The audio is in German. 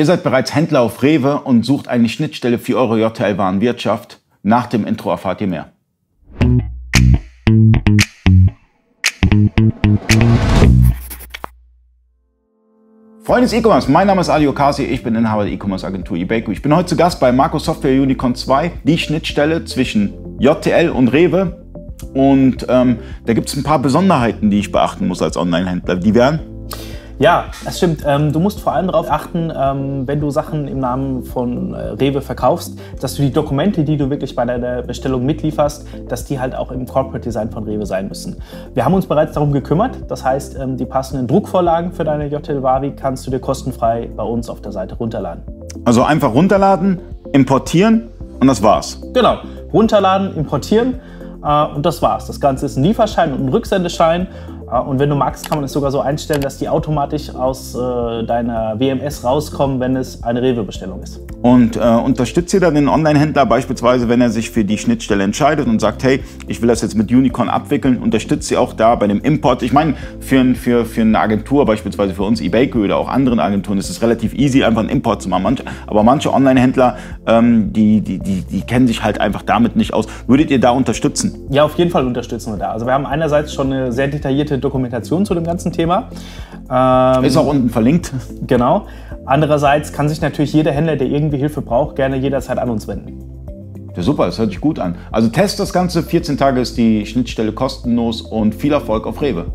Ihr seid bereits Händler auf Rewe und sucht eine Schnittstelle für eure JTL-Warenwirtschaft. Nach dem Intro erfahrt ihr mehr. Freunde des E-Commerce, mein Name ist Ali Okasi, ich bin Inhaber der E-Commerce Agentur eBayco. Ich bin heute zu Gast bei Marco Software Unicorn 2, die Schnittstelle zwischen JTL und Rewe. Und ähm, da gibt es ein paar Besonderheiten, die ich beachten muss als Online-Händler. Die wären ja, das stimmt. Ähm, du musst vor allem darauf achten, ähm, wenn du Sachen im Namen von äh, Rewe verkaufst, dass du die Dokumente, die du wirklich bei deiner Bestellung mitlieferst, dass die halt auch im Corporate Design von Rewe sein müssen. Wir haben uns bereits darum gekümmert. Das heißt, ähm, die passenden Druckvorlagen für deine JTL Wavi kannst du dir kostenfrei bei uns auf der Seite runterladen. Also einfach runterladen, importieren und das war's. Genau. Runterladen, importieren äh, und das war's. Das Ganze ist ein Lieferschein und ein Rücksendeschein. Und wenn du magst, kann man es sogar so einstellen, dass die automatisch aus äh, deiner WMS rauskommen, wenn es eine Rewe-Bestellung ist. Und äh, unterstützt ihr dann den Online-Händler beispielsweise, wenn er sich für die Schnittstelle entscheidet und sagt, hey, ich will das jetzt mit Unicorn abwickeln, unterstützt ihr auch da bei dem Import? Ich meine, für, für, für eine Agentur, beispielsweise für uns eBayco oder auch anderen Agenturen, ist es relativ easy, einfach einen Import zu machen. Manche, aber manche Online-Händler, ähm, die, die, die, die kennen sich halt einfach damit nicht aus. Würdet ihr da unterstützen? Ja, auf jeden Fall unterstützen wir da. Also wir haben einerseits schon eine sehr detaillierte Dokumentation zu dem ganzen Thema. Ähm, ist auch unten verlinkt. Genau. Andererseits kann sich natürlich jeder Händler, der irgendwie Hilfe braucht, gerne jederzeit an uns wenden. Ja, super, das hört sich gut an. Also test das Ganze, 14 Tage ist die Schnittstelle kostenlos und viel Erfolg auf Rewe.